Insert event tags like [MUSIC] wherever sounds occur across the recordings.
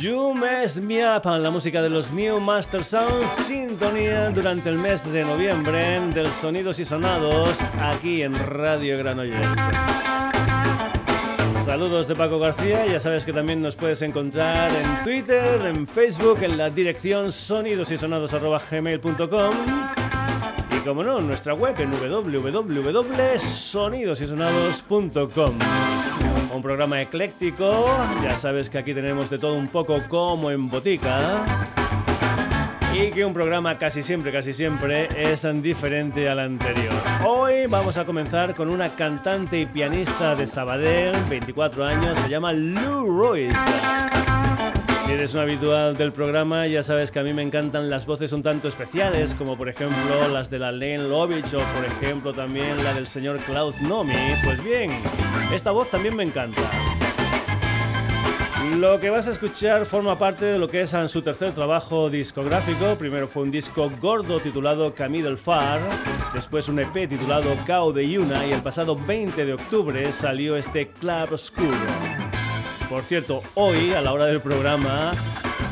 You Mess Me Up, la música de los New Master Sound, sintonía durante el mes de noviembre del Sonidos y Sonados aquí en Radio Granollers. Saludos de Paco García, ya sabes que también nos puedes encontrar en Twitter, en Facebook, en la dirección sonidosysonados.gmail.com y como no, en nuestra web en www.sonidosysonados.com un programa ecléctico. Ya sabes que aquí tenemos de todo un poco como en botica. Y que un programa casi siempre, casi siempre es diferente al anterior. Hoy vamos a comenzar con una cantante y pianista de Sabadell, 24 años, se llama Lou Royce. Si eres un habitual del programa, ya sabes que a mí me encantan las voces un tanto especiales, como por ejemplo las de la Lane Lovich o por ejemplo también la del señor Klaus Nomi. Pues bien, esta voz también me encanta. Lo que vas a escuchar forma parte de lo que es su tercer trabajo discográfico. Primero fue un disco gordo titulado Camille del Far, después un EP titulado Cao de Yuna y el pasado 20 de octubre salió este Club Oscuro. Por cierto, hoy a la hora del programa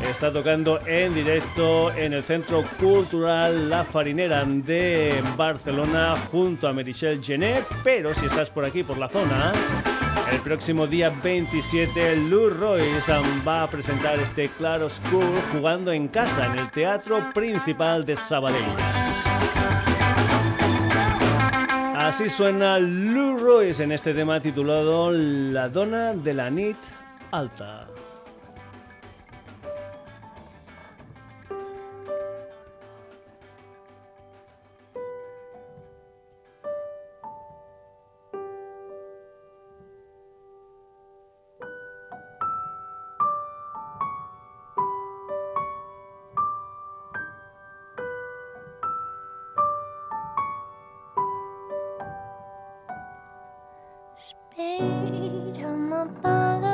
está tocando en directo en el Centro Cultural La Farinera de Barcelona junto a Merichel Genet, pero si estás por aquí, por la zona, el próximo día 27 Lou Royce va a presentar este Claro School jugando en casa en el Teatro Principal de Sabadell. Así suena Lou Royce en este tema titulado La Dona de la Nit alta. Hey, I'm a bug.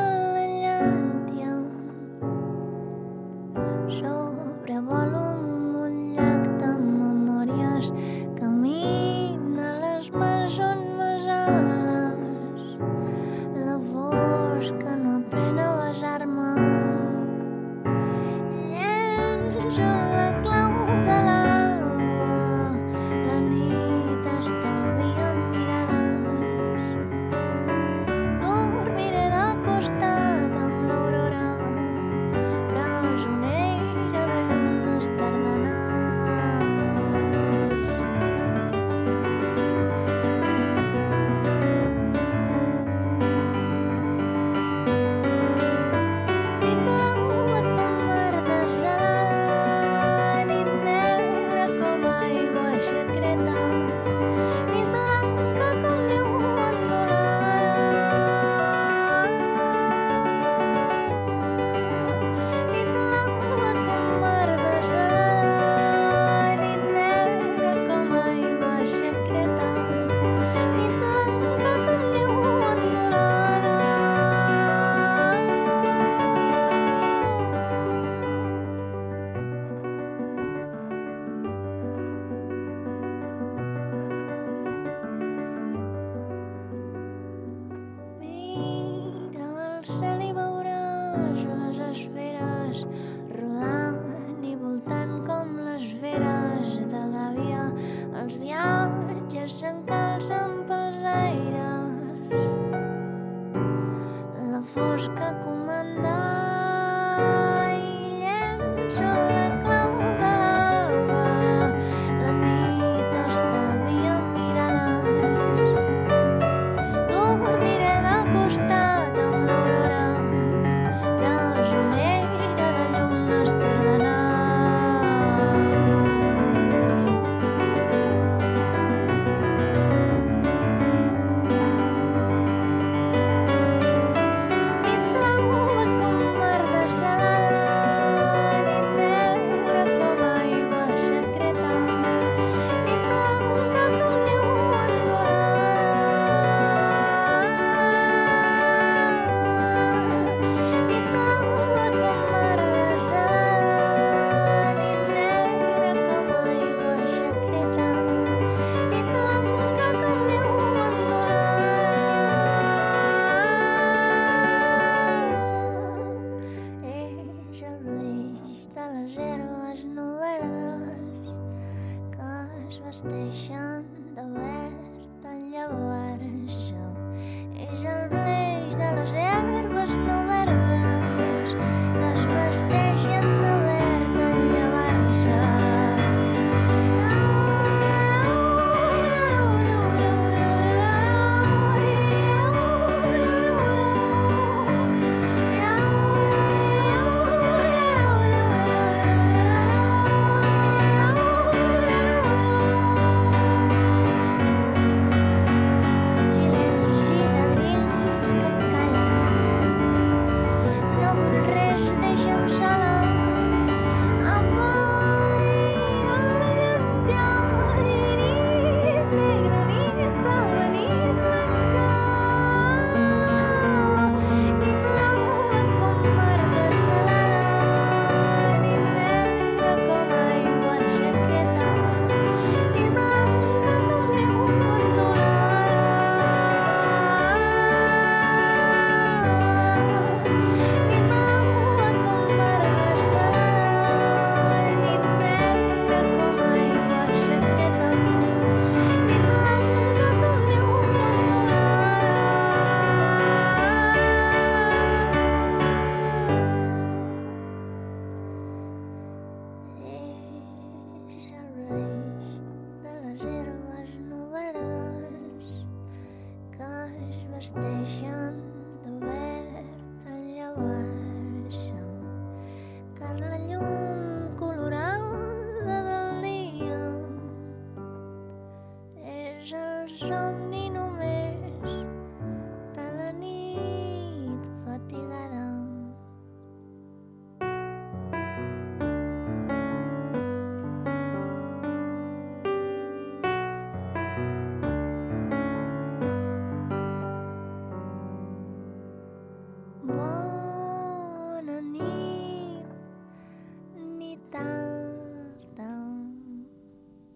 lasciando ver tagliare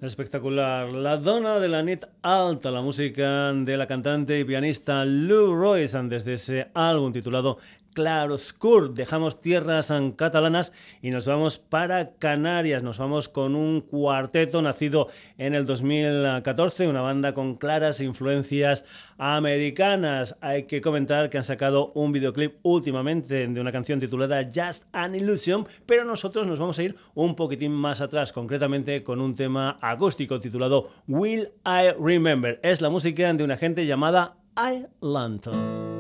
Espectacular. La dona de la nit alta, la música de la cantante y pianista Lou Royce desde ese álbum titulado Claroscur. Dejamos tierras catalanas y nos vamos para Canarias. Nos vamos con un cuarteto nacido en el 2014, una banda con claras influencias americanas. Hay que comentar que han sacado un videoclip últimamente de una canción titulada Just an Illusion, pero nosotros nos vamos a ir un poquitín más atrás, concretamente con un tema acústico titulado Will I Remember. Es la música de una gente llamada Island.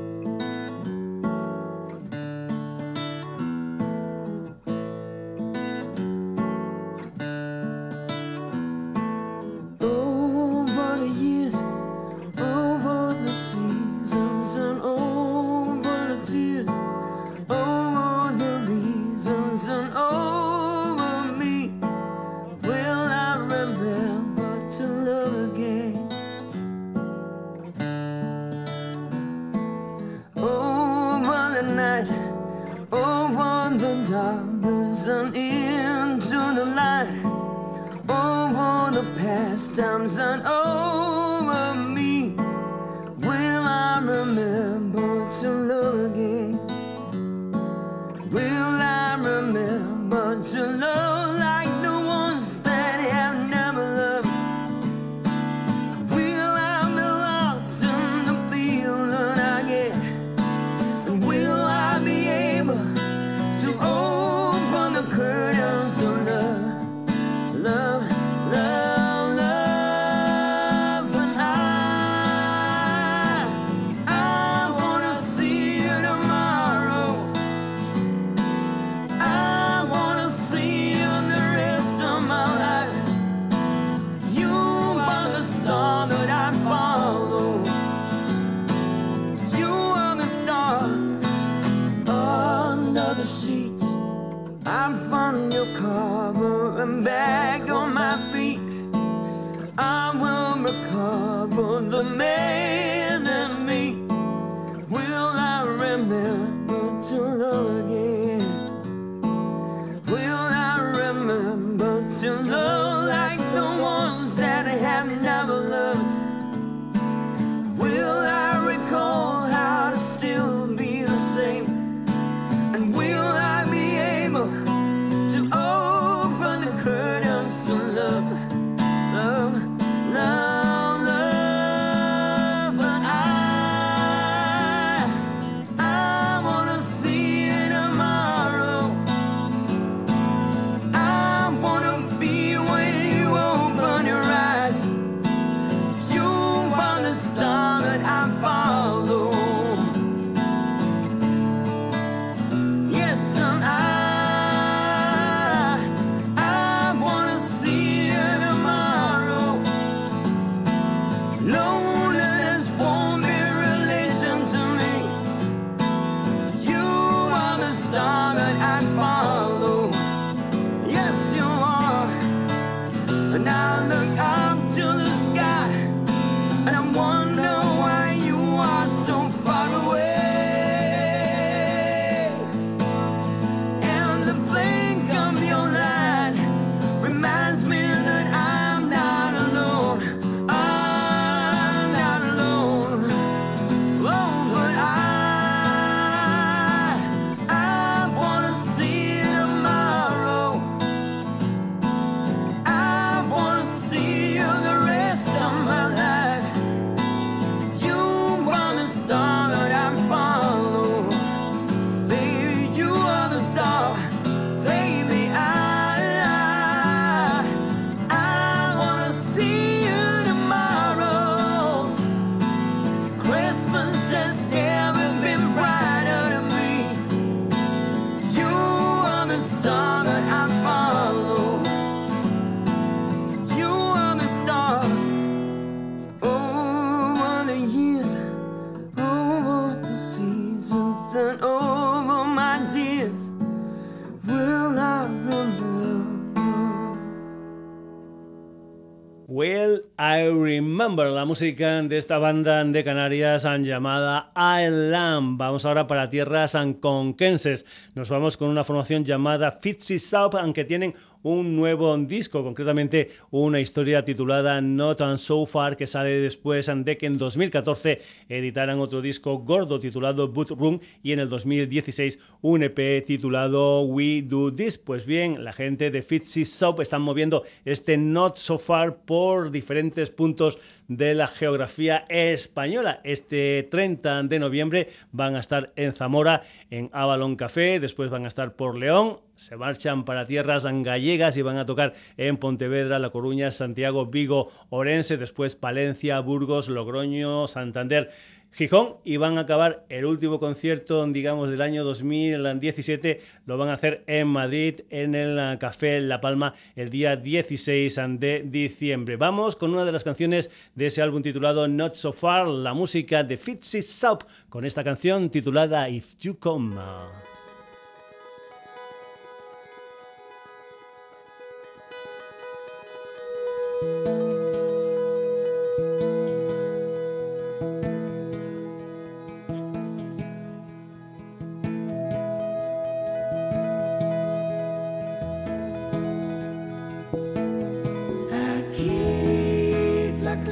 Música de esta banda de Canarias llamada Island. Vamos ahora para tierras conquenses. Nos vamos con una formación llamada Fitzy South, aunque tienen un nuevo disco, concretamente una historia titulada Not So Far, que sale después de que en 2014 editaran otro disco gordo titulado Boot Room y en el 2016 un EP titulado We Do This. Pues bien, la gente de Fitzy South están moviendo este Not So Far por diferentes puntos de la geografía española. Este 30 de noviembre van a estar en Zamora, en Avalon Café, después van a estar por León, se marchan para tierras gallegas y van a tocar en Pontevedra, La Coruña, Santiago, Vigo, Orense, después Palencia, Burgos, Logroño, Santander. Gijón y van a acabar el último concierto, digamos, del año 2017, lo van a hacer en Madrid, en el Café La Palma, el día 16 de diciembre. Vamos con una de las canciones de ese álbum titulado Not So Far, la música de Fitzy Soup, con esta canción titulada If You Come.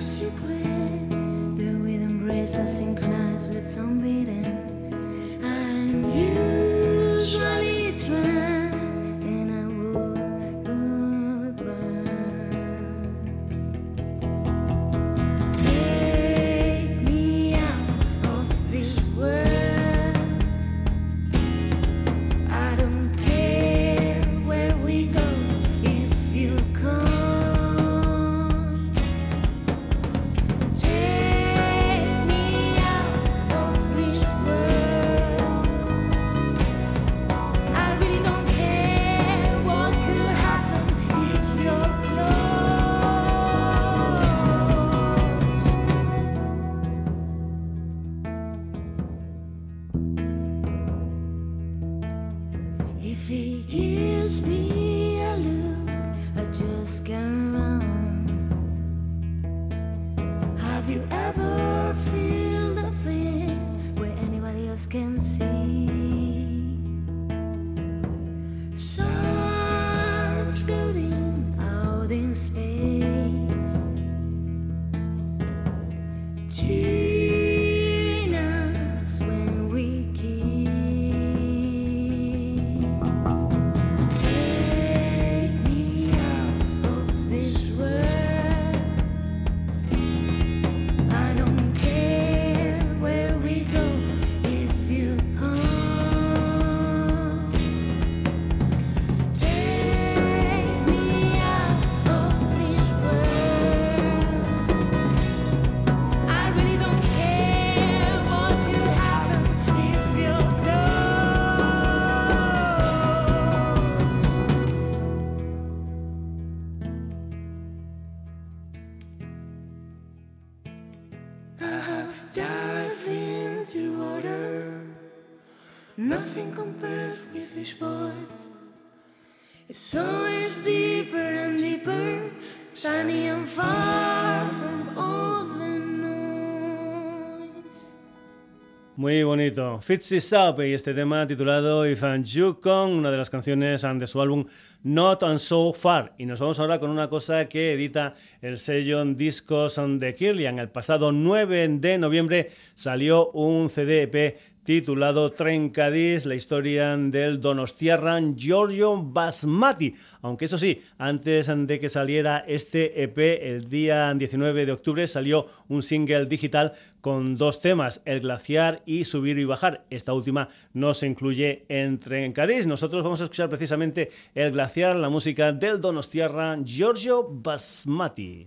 secret that with embrace are synchronized with zombie Muy bonito. Fitzy Up y este tema titulado If I'm You Con, una de las canciones de su álbum Not and So Far. Y nos vamos ahora con una cosa que edita el sello Discos de Kirlian. El pasado 9 de noviembre salió un CD Titulado Trencadís, la historia del donostiarran Giorgio Basmati. Aunque eso sí, antes de que saliera este EP, el día 19 de octubre salió un single digital con dos temas, El glaciar y Subir y bajar. Esta última no se incluye en Trencadís. Nosotros vamos a escuchar precisamente El glaciar, la música del donostiarra Giorgio Basmati.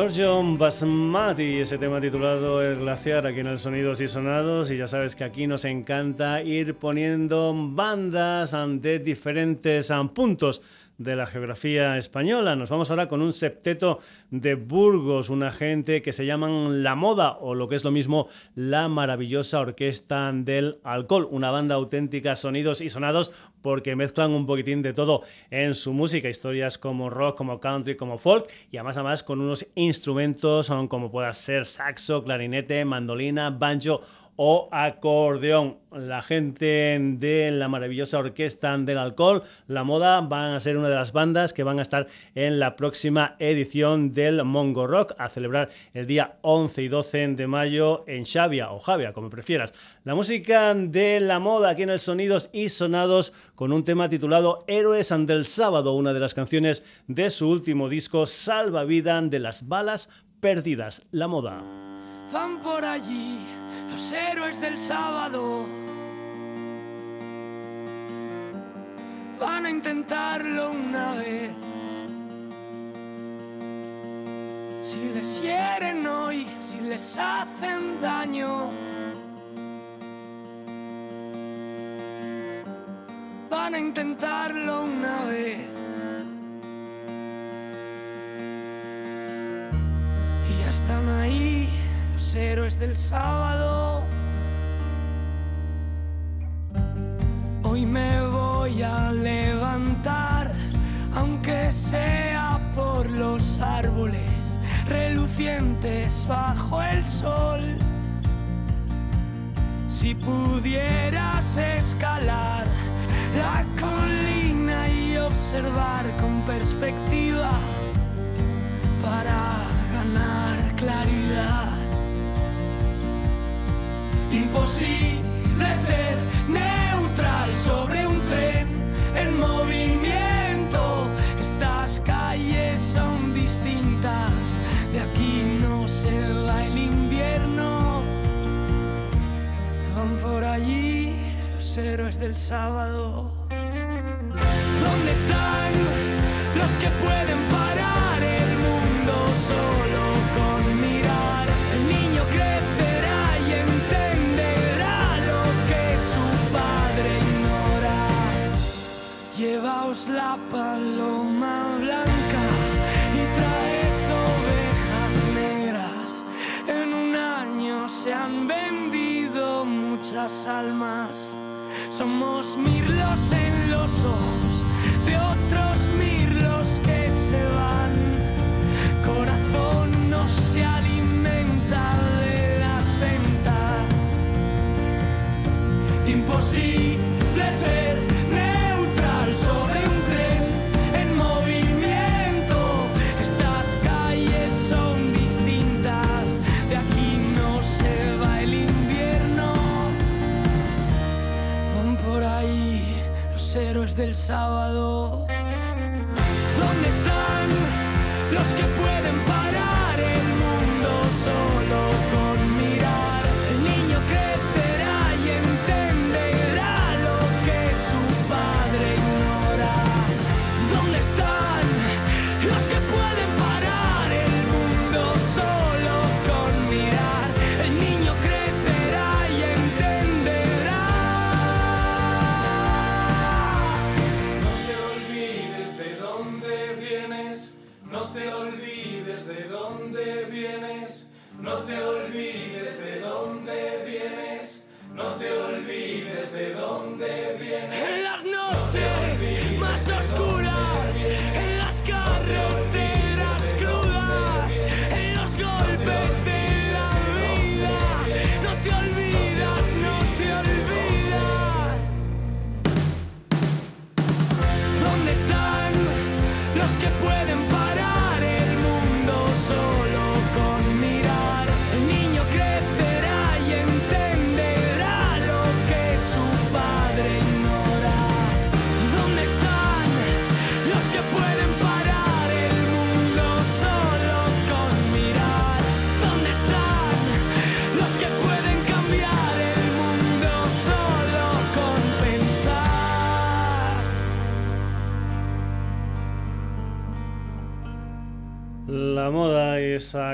Giorgio Basmati, ese tema titulado El glaciar aquí en el Sonidos y Sonados y ya sabes que aquí nos encanta ir poniendo bandas ante diferentes puntos de la geografía española. Nos vamos ahora con un septeto de Burgos, una gente que se llaman La Moda o lo que es lo mismo La Maravillosa Orquesta del Alcohol, una banda auténtica, sonidos y sonados porque mezclan un poquitín de todo en su música, historias como rock, como country, como folk y además además con unos instrumentos como pueda ser saxo, clarinete, mandolina, banjo o acordeón. La gente de la maravillosa orquesta del alcohol, la moda, van a ser una de las bandas que van a estar en la próxima edición del Mongo Rock a celebrar el día 11 y 12 de mayo en Xavia o Javia, como prefieras. La música de la moda aquí en el Sonidos y Sonados con un tema titulado Héroes del Sábado, una de las canciones de su último disco Salva Vida de las Balas Perdidas. La moda. Los héroes del sábado van a intentarlo una vez. Si les hieren hoy, si les hacen daño, van a intentarlo una vez. Y ya están ahí los héroes del sábado. Hoy me voy a levantar, aunque sea por los árboles relucientes bajo el sol. Si pudieras escalar la colina y observar con perspectiva para Imposible ser neutral sobre un tren en movimiento. Estas calles son distintas, de aquí no se va el invierno. Van por allí los héroes del sábado. ¿Dónde están los que pueden parar el mundo solo con La paloma blanca y traed ovejas negras. En un año se han vendido muchas almas. Somos mirlos en los ojos de otros mirlos que se van. Corazón no se alimenta de las ventas. Imposible ser del sábado.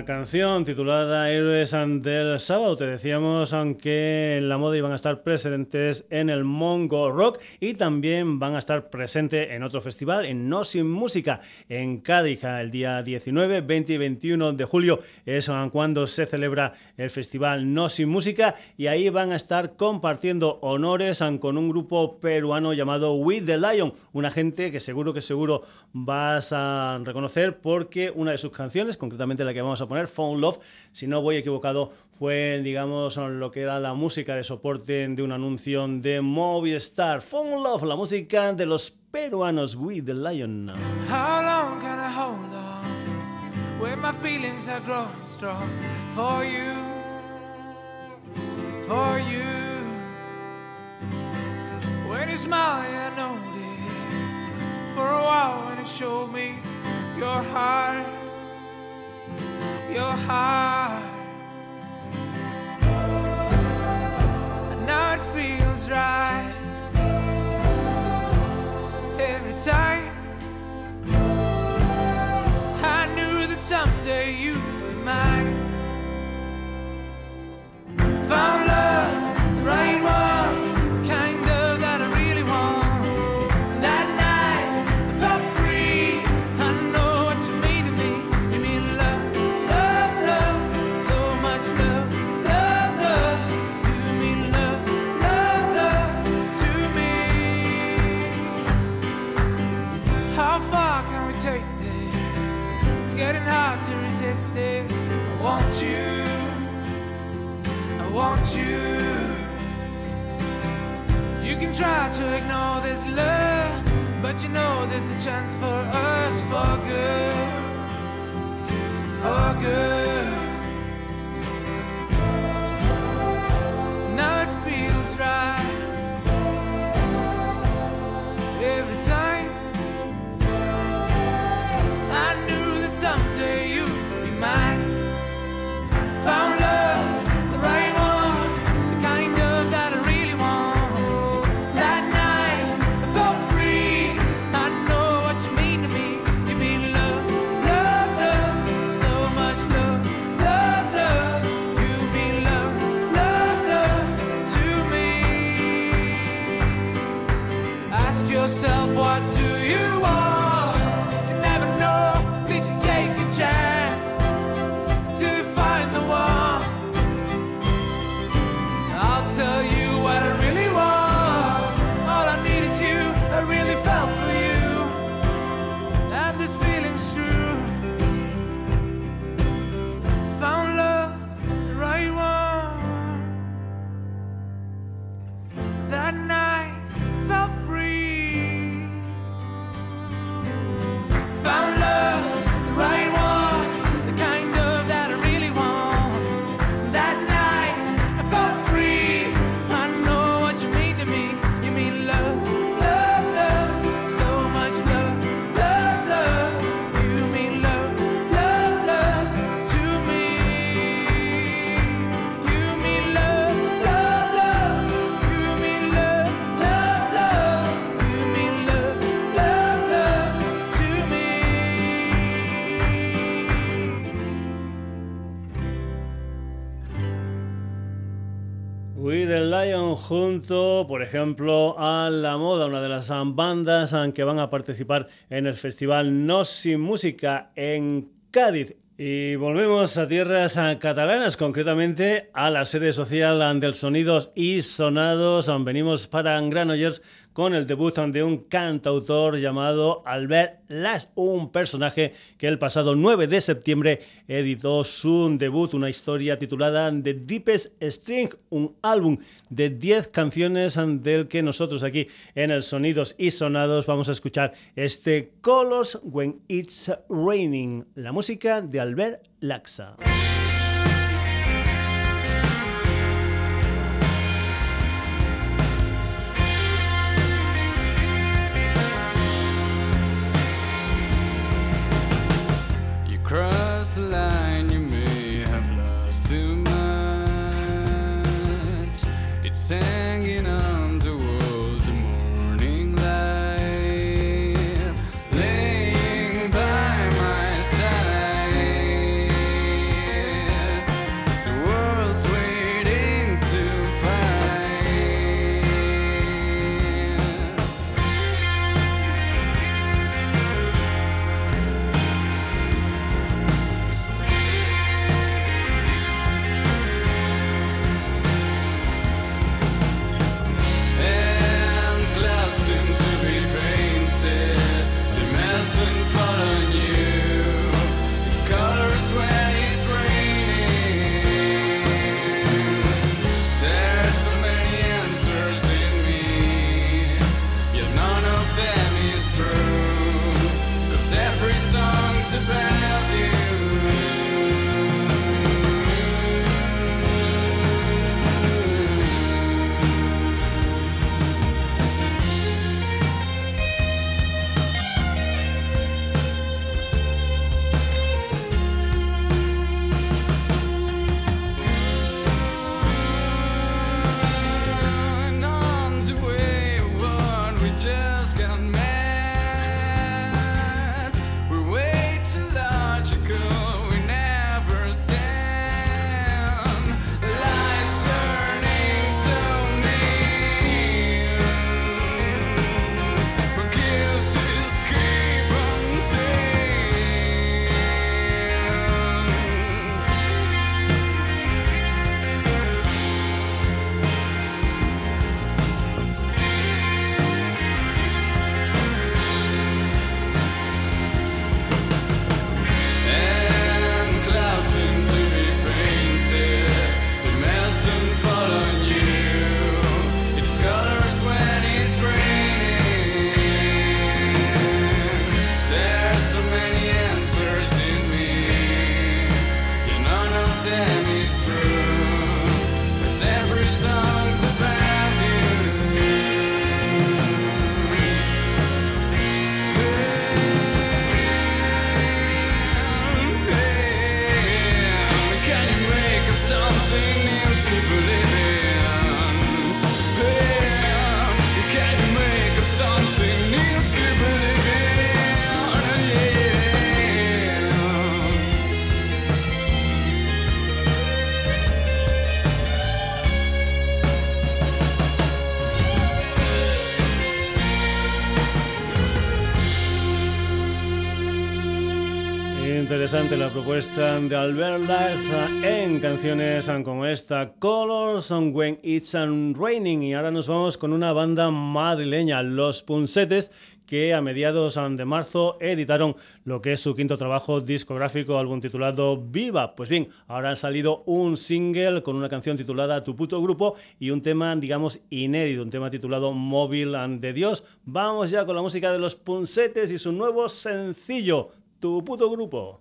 Canción titulada Héroes ante el sábado. Te decíamos aunque en la moda iban a estar presentes en el Mongo Rock y también van a estar presentes en otro festival, en No Sin Música, en Cádiz, el día 19, 20 y 21 de julio. Es cuando se celebra el festival No Sin Música y ahí van a estar compartiendo honores con un grupo peruano llamado We the Lion, una gente que seguro que seguro vas a reconocer porque una de sus canciones, concretamente la que vamos a poner, Phone Love, si no voy equivocado, fue, digamos, lo que era la música de soporte de un anuncio de Movistar. Phone Love, la música de los peruanos We the Lion. How long can I hold on when my feelings are growing strong for you, for you? When you smile, I notice for a while when you show me your heart, your heart. And now it feels right every time. I knew that someday you'd be mine. Found We the Lion junto, por ejemplo, a La Moda, una de las bandas que van a participar en el festival No Sin Música en Cádiz. Y volvemos a tierras catalanas, concretamente a la sede social del Sonidos y Sonados. Venimos para Granollers con el debut de un cantautor llamado Albert Las, un personaje que el pasado 9 de septiembre editó su debut, una historia titulada The Deepest String, un álbum de 10 canciones del que nosotros aquí en el Sonidos y Sonados vamos a escuchar este Colors When It's Raining, la música de Albert Laxa. last interesante la propuesta de Albert Last en canciones como esta Colors on When It's Raining y ahora nos vamos con una banda madrileña, Los Punsetes, que a mediados de marzo editaron lo que es su quinto trabajo discográfico, álbum titulado Viva. Pues bien, ahora ha salido un single con una canción titulada Tu puto grupo y un tema, digamos, inédito, un tema titulado Móvil de Dios. Vamos ya con la música de los Punsetes y su nuevo sencillo, Tu puto grupo.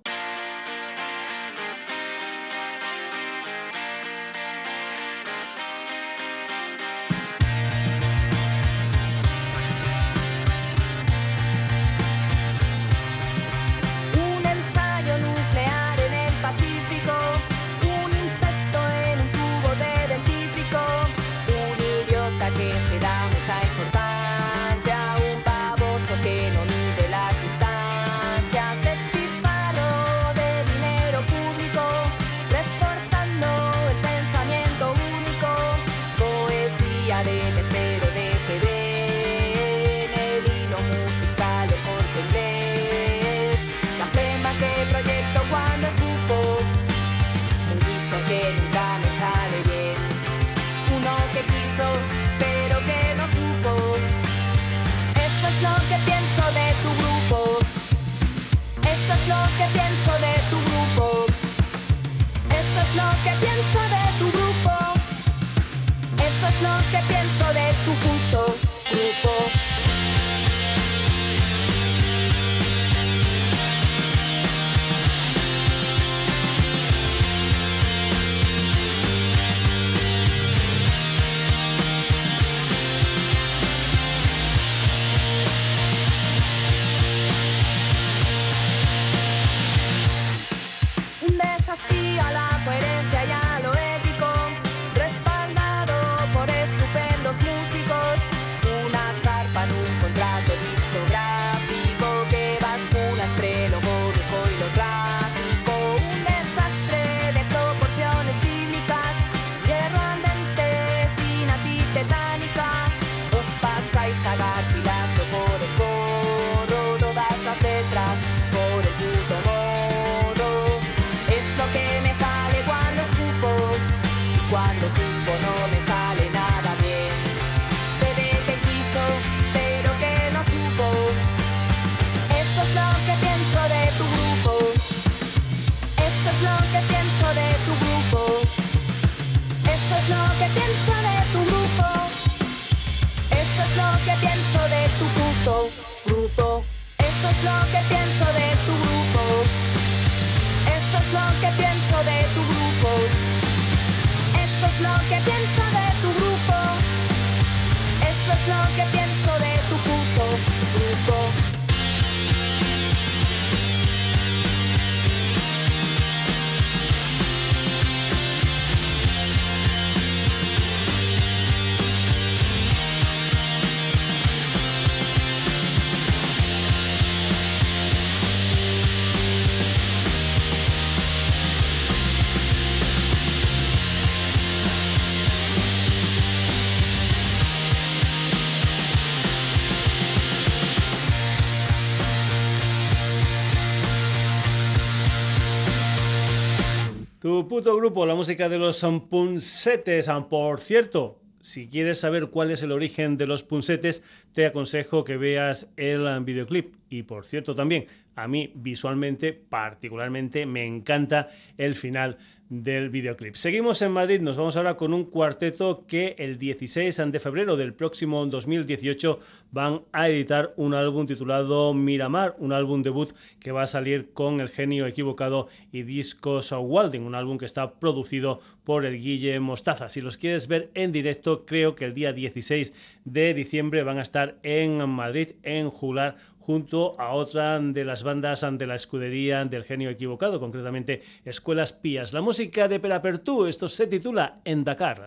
Puto grupo, la música de los punsetes. Por cierto, si quieres saber cuál es el origen de los punsetes, te aconsejo que veas el videoclip. Y por cierto, también, a mí visualmente, particularmente, me encanta el final del videoclip. Seguimos en Madrid, nos vamos ahora con un cuarteto que el 16 de febrero del próximo 2018 van a editar un álbum titulado Miramar, un álbum debut que va a salir con El Genio Equivocado y Discos Walding, un álbum que está producido por el Guille Mostaza. Si los quieres ver en directo, creo que el día 16 de diciembre van a estar en Madrid, en Jular, junto a otra de las bandas de la escudería del genio equivocado, concretamente Escuelas Pías. La música de Perapertú, esto se titula En Dakar.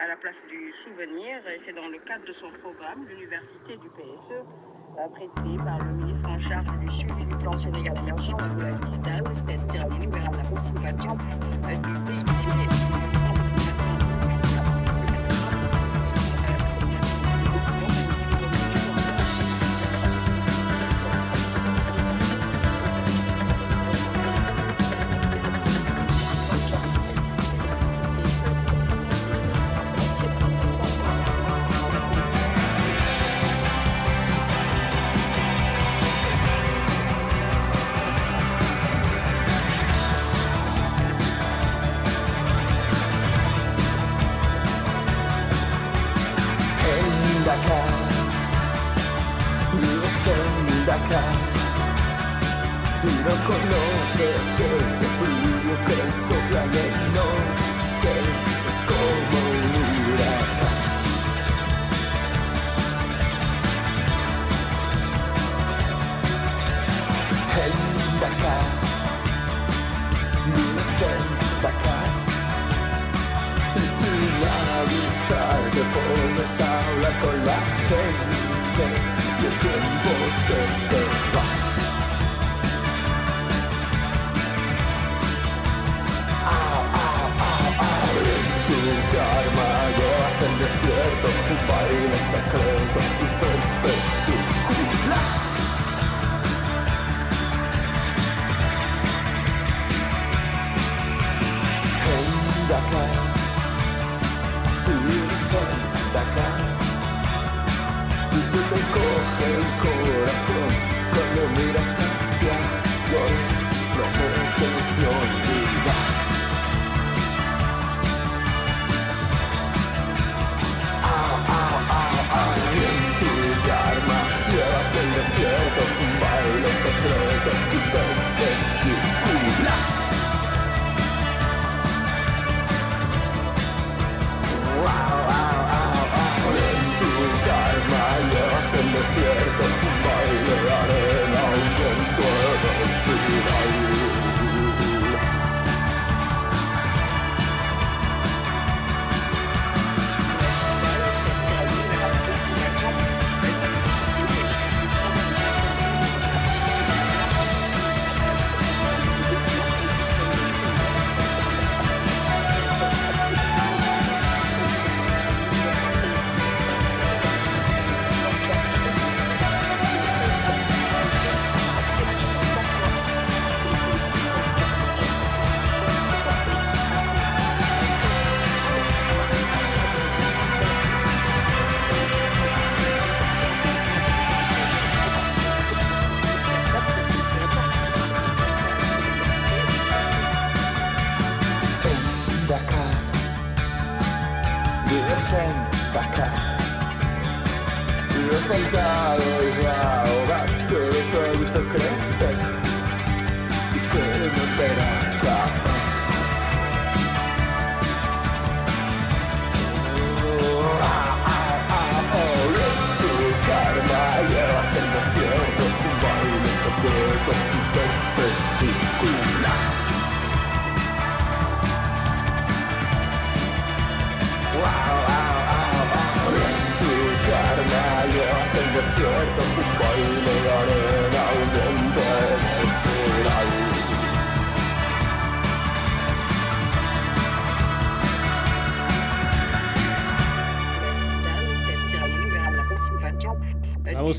à la place du souvenir et c'est dans le cadre de son programme, l'université du PSE, prêté par le ministre en charge du suivi du plan Sénégal émergent, Distal, c'est-à-dire vers la consommation du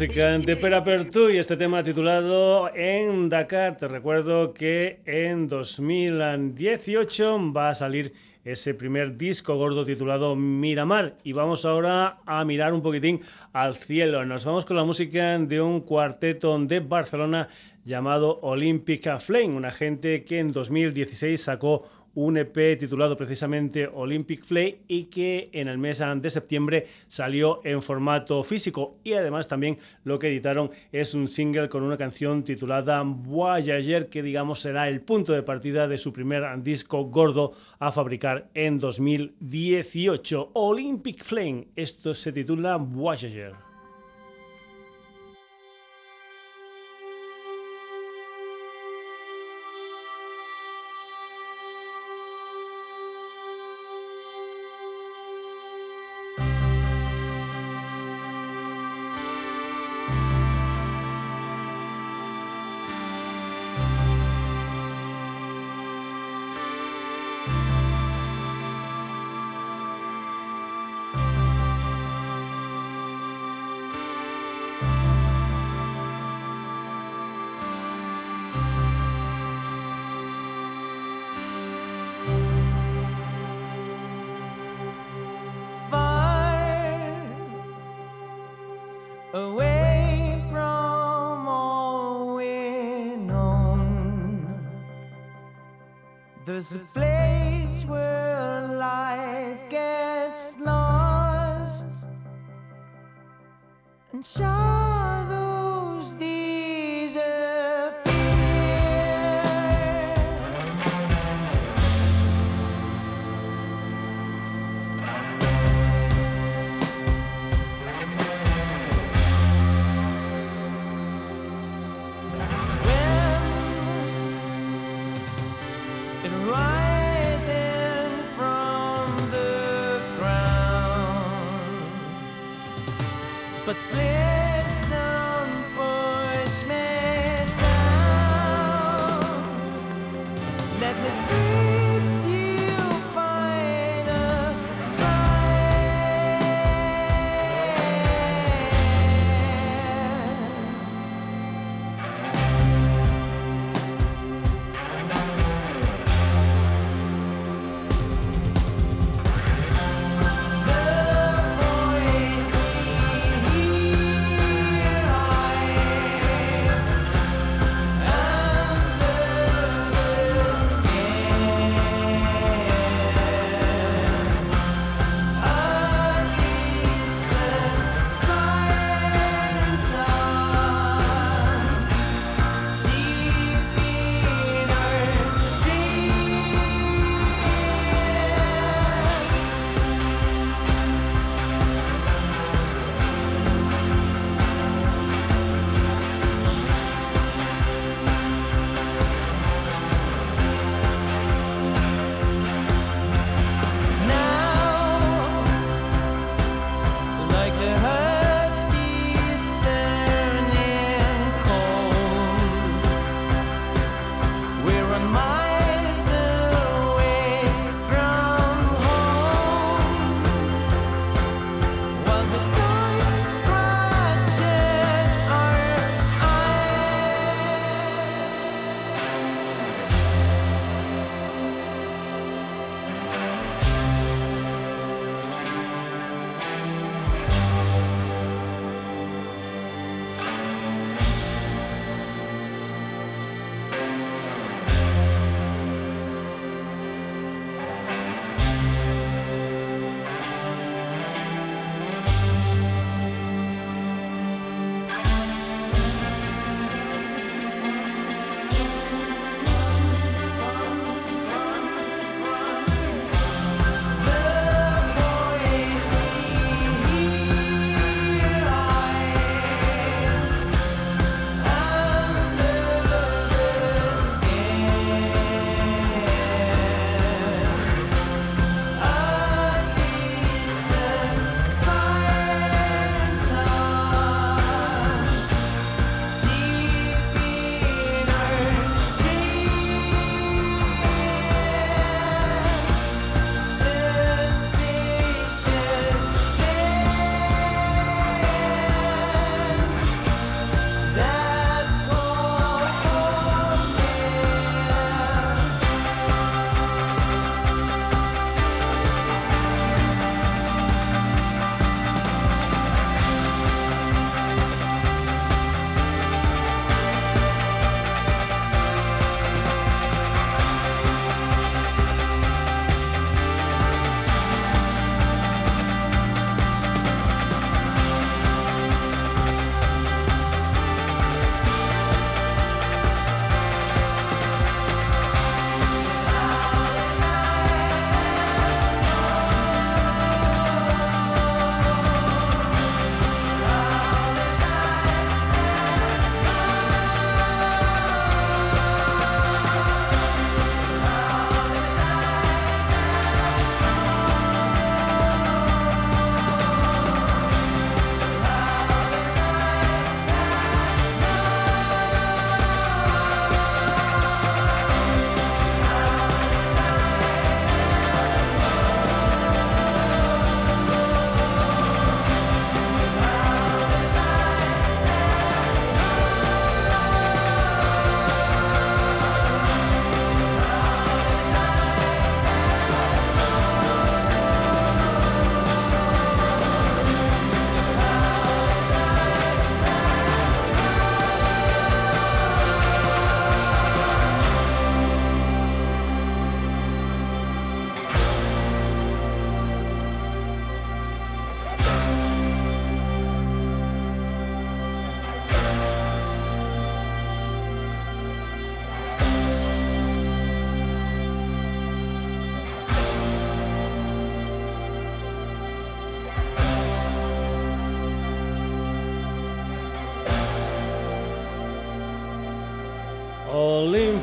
música de y este tema titulado En Dakar. Te recuerdo que en 2018 va a salir ese primer disco gordo titulado Miramar. Y vamos ahora a mirar un poquitín al cielo. Nos vamos con la música de un cuarteto de Barcelona llamado Olympic Flame, una gente que en 2016 sacó un EP titulado precisamente Olympic Flame y que en el mes de septiembre salió en formato físico. Y además también lo que editaron es un single con una canción titulada Voyager que digamos será el punto de partida de su primer disco gordo a fabricar en 2018 Olympic Flame esto se titula Voyager There's a place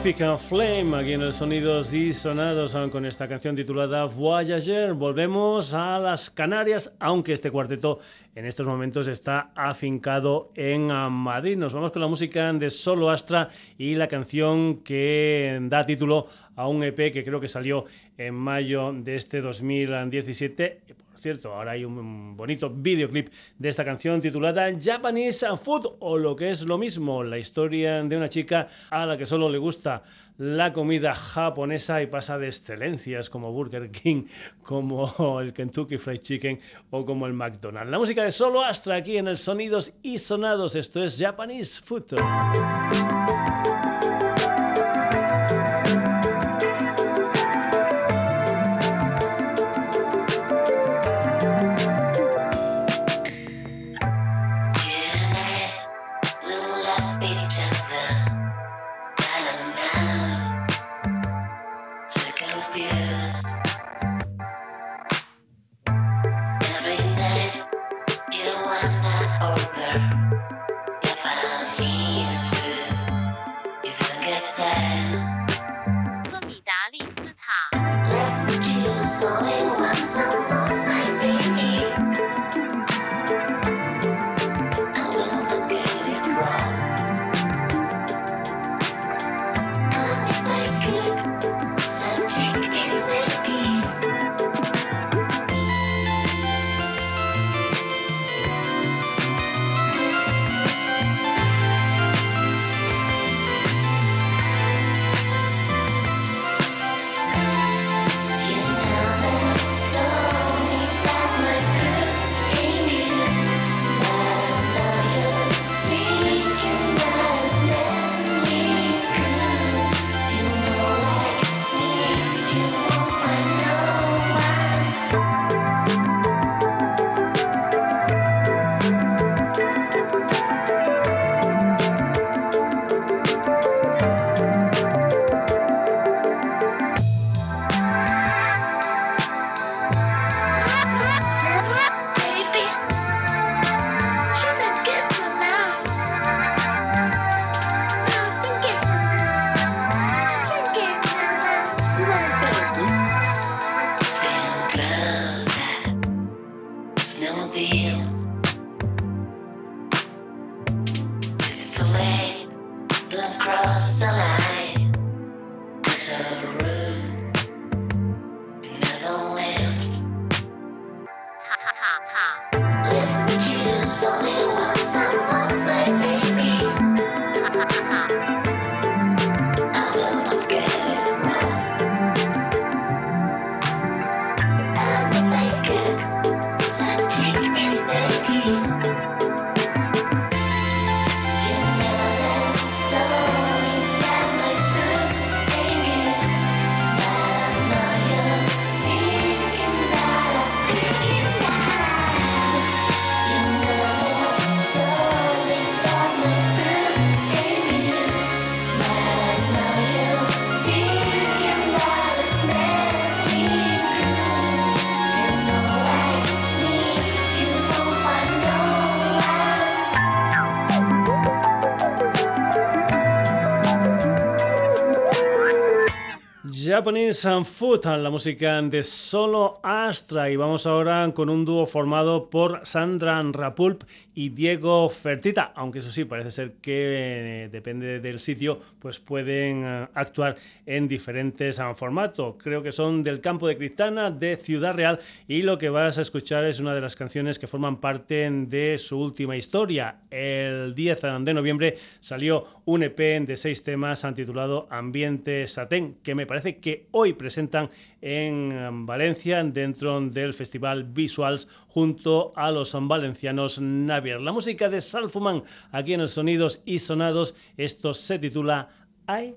Olympic Flame, aquí en el Sonidos y Sonados con esta canción titulada Voyager. Volvemos a las Canarias, aunque este cuarteto en estos momentos está afincado en Madrid. Nos vamos con la música de Solo Astra y la canción que da título a un EP que creo que salió en mayo de este 2017 cierto, ahora hay un bonito videoclip de esta canción titulada Japanese Food o lo que es lo mismo, la historia de una chica a la que solo le gusta la comida japonesa y pasa de excelencias como Burger King, [LAUGHS] como el Kentucky Fried Chicken o como el McDonald's. La música de Solo Astra aquí en el Sonidos y Sonados, esto es Japanese Food. so Japanese Food, la música de Solo Astra. Y vamos ahora con un dúo formado por Sandra Rapulp y Diego Fertita, aunque eso sí, parece ser que eh, depende del sitio, pues pueden eh, actuar en diferentes eh, formatos. Creo que son del campo de Cristana, de Ciudad Real, y lo que vas a escuchar es una de las canciones que forman parte de su última historia. El 10 de noviembre salió un EP de seis temas titulado Ambiente Satén, que me parece que hoy presentan en Valencia dentro del Festival Visuals junto a los valencianos La música de Salfuman aquí en el Sonidos y Sonados, esto se titula I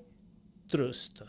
Trust.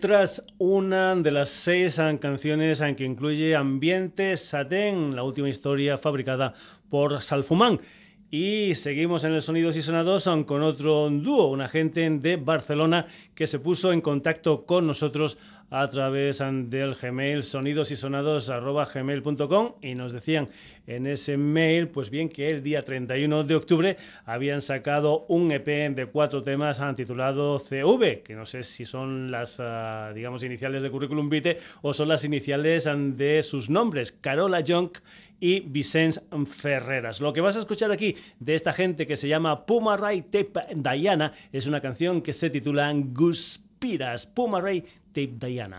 Tras una de las seis canciones en que incluye Ambiente Satén, la última historia fabricada por Salfumán. Y seguimos en el Sonidos y Sonados con otro dúo, una gente de Barcelona que se puso en contacto con nosotros a través del Gmail sonidosysonados.gmail.com y nos decían en ese mail, pues bien, que el día 31 de octubre habían sacado un EP de cuatro temas titulado CV, que no sé si son las, ah, digamos, iniciales de Curriculum Vitae o son las iniciales de sus nombres, Carola Junk y Vicente Ferreras. Lo que vas a escuchar aquí de esta gente que se llama Puma Ray Tape Diana es una canción que se titula Guspiras. Puma Ray Tape Diana.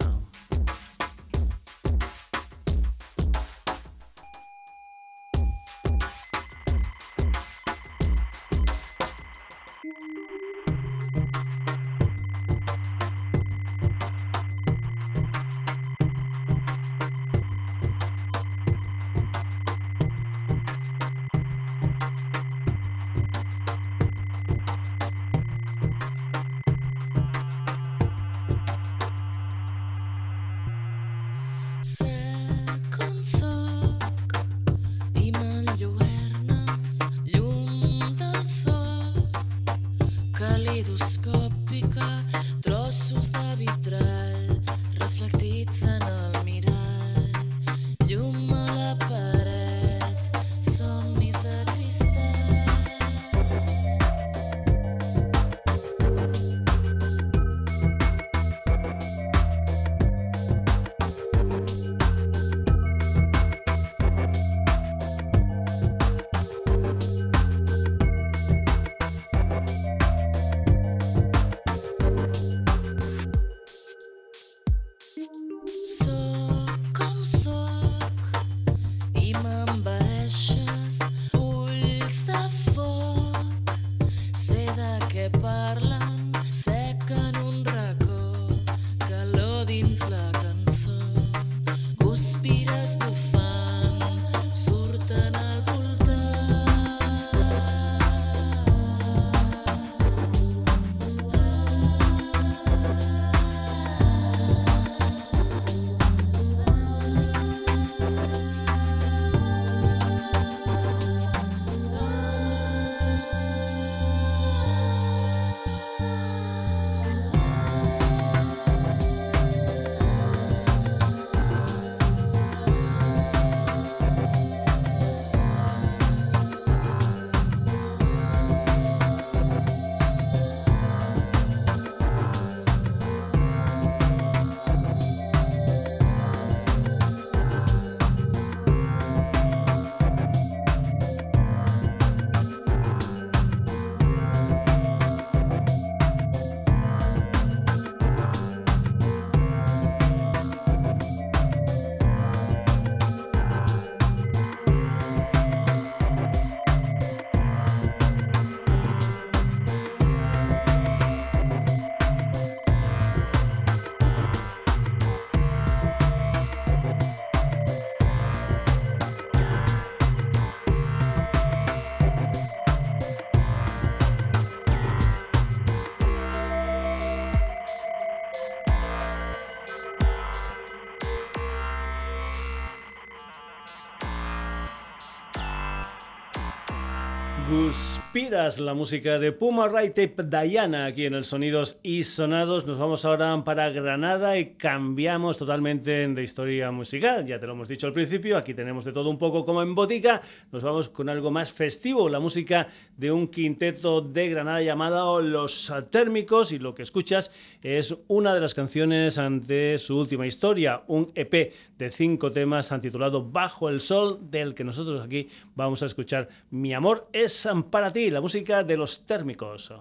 Guspiras, la música de Puma Ray Tape Diana aquí en el Sonidos y Sonados. Nos vamos ahora para Granada y cambiamos totalmente de historia musical. Ya te lo hemos dicho al principio, aquí tenemos de todo un poco como en botica. Nos vamos con algo más festivo, la música de un quinteto de Granada llamado Los Térmicos y lo que escuchas es una de las canciones ante su última historia, un EP de cinco temas titulado Bajo el Sol, del que nosotros aquí vamos a escuchar Mi amor es para ti, la música de los térmicos.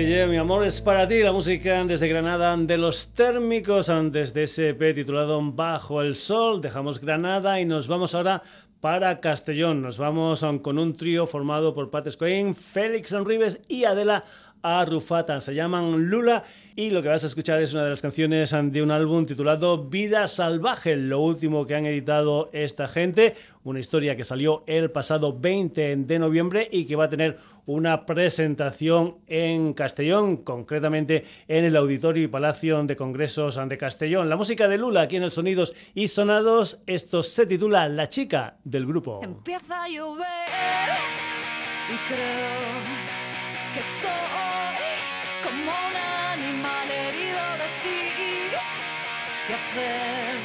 Mi amor es para ti, la música desde Granada de los térmicos, antes de ese EP titulado Bajo el Sol, dejamos Granada y nos vamos ahora para Castellón. Nos vamos con un trío formado por Pat Scoin, Félix Enrives y Adela Arrufata. Se llaman Lula y lo que vas a escuchar es una de las canciones de un álbum titulado Vida Salvaje, lo último que han editado esta gente, una historia que salió el pasado 20 de noviembre y que va a tener una presentación en Castellón, concretamente en el Auditorio y Palacio de Congresos de Castellón. La música de Lula aquí en el Sonidos y Sonados, esto se titula La chica del grupo. Empieza a llover y creo que soy ¿Qué hacer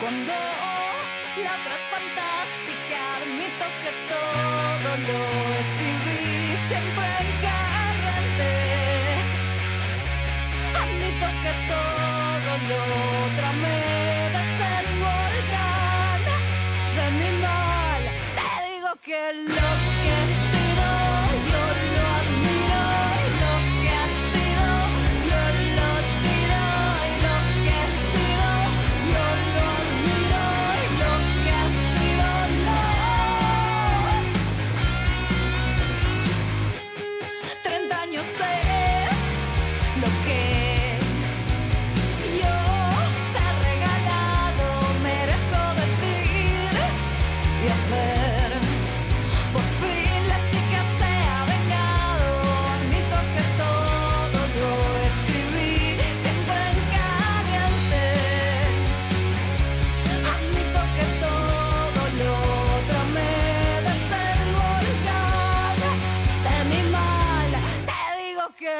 cuando la otra es fantástica? Admito que todo lo escribí siempre en caliente. Admito que todo lo tramé volcán de mi mal. Te digo que lo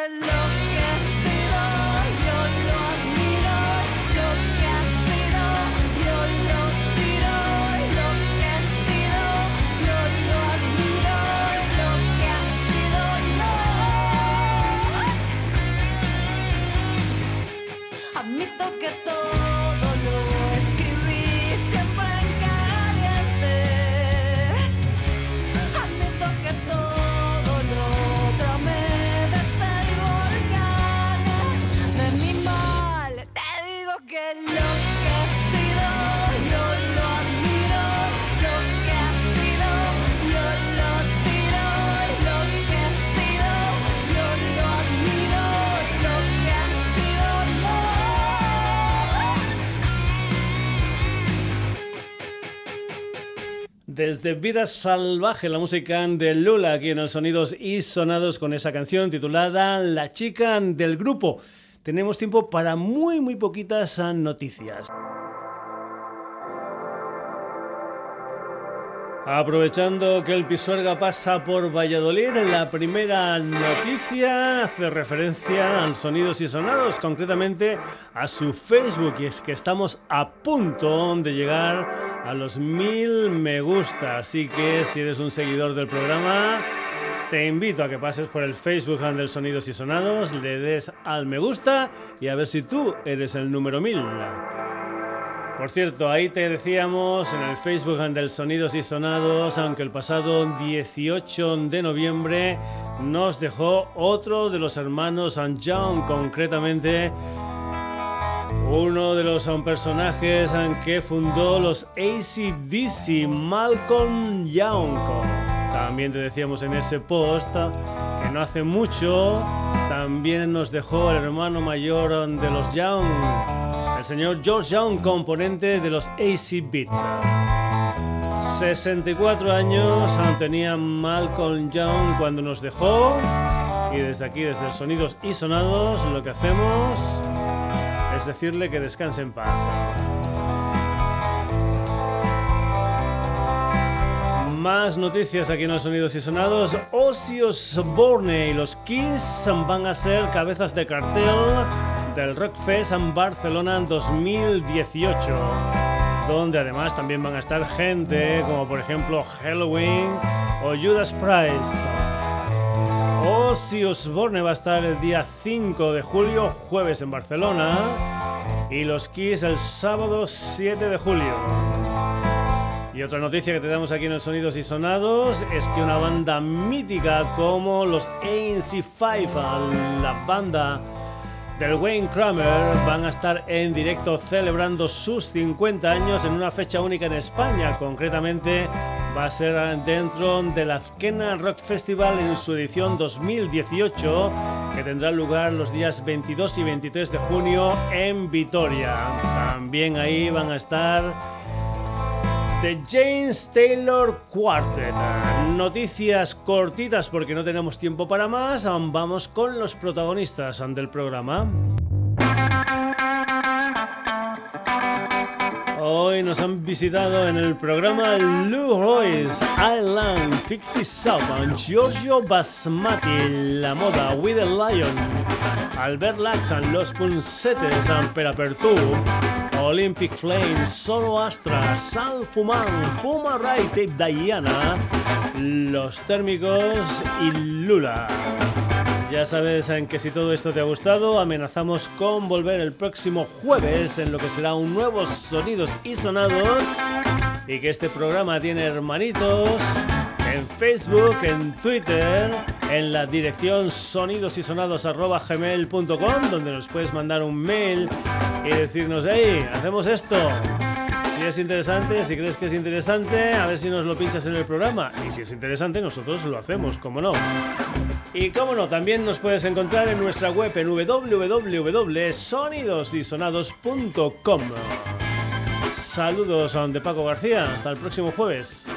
digo Desde Vida Salvaje, la música de Lula, aquí en el Sonidos y Sonados, con esa canción titulada La chica del grupo. Tenemos tiempo para muy, muy poquitas noticias. Aprovechando que el Pisuerga pasa por Valladolid, la primera noticia hace referencia al Sonidos y Sonados, concretamente a su Facebook, y es que estamos a punto de llegar a los mil me gusta, así que si eres un seguidor del programa, te invito a que pases por el Facebook del Sonidos y Sonados, le des al me gusta y a ver si tú eres el número mil. Por cierto, ahí te decíamos en el Facebook del Sonidos y Sonados, aunque el pasado 18 de noviembre nos dejó otro de los hermanos St. John, concretamente uno de los personajes que fundó los ACDC, Malcolm Young. También te decíamos en ese post que no hace mucho también nos dejó el hermano mayor de los Young, el señor George Young, componente de los AC Beats. 64 años tenía Malcolm Young cuando nos dejó y desde aquí, desde el Sonidos y Sonados, lo que hacemos es decirle que descanse en paz. Más noticias aquí en los Sonidos y Sonados. Ozzy Osbourne y los Kiss van a ser cabezas de cartel del Rockfest en Barcelona en 2018, donde además también van a estar gente como por ejemplo Halloween o Judas Priest. Ozzy Osbourne va a estar el día 5 de julio, jueves en Barcelona, y los Kiss el sábado 7 de julio. Y otra noticia que tenemos aquí en el Sonidos y Sonados es que una banda mítica como los ANC5, la banda del Wayne Kramer, van a estar en directo celebrando sus 50 años en una fecha única en España. Concretamente va a ser dentro de la Azquena Rock Festival en su edición 2018, que tendrá lugar los días 22 y 23 de junio en Vitoria. También ahí van a estar The James Taylor Quartet. Noticias cortitas porque no tenemos tiempo para más. Vamos con los protagonistas del programa. Hoy nos han visitado en el programa Lou Royce, Island, Fixie South, Giorgio Basmati, La Moda, With the Lion, Albert Laxan, Los Punsetes, Ampera Pertú, Olympic Flames, Solo Astra, Sal Fuman, Puma Ray, Tape Diana, Los Térmicos y Lula. Ya sabes en que si todo esto te ha gustado, amenazamos con volver el próximo jueves en lo que será un nuevo Sonidos y Sonados y que este programa tiene hermanitos en Facebook, en Twitter, en la dirección sonidosysonados.gmail.com donde nos puedes mandar un mail y decirnos, hey, hacemos esto. Si es interesante, si crees que es interesante, a ver si nos lo pinchas en el programa. Y si es interesante, nosotros lo hacemos, como no. Y como no, también nos puedes encontrar en nuestra web en www.sonidosysonados.com. Saludos a de Paco García, hasta el próximo jueves.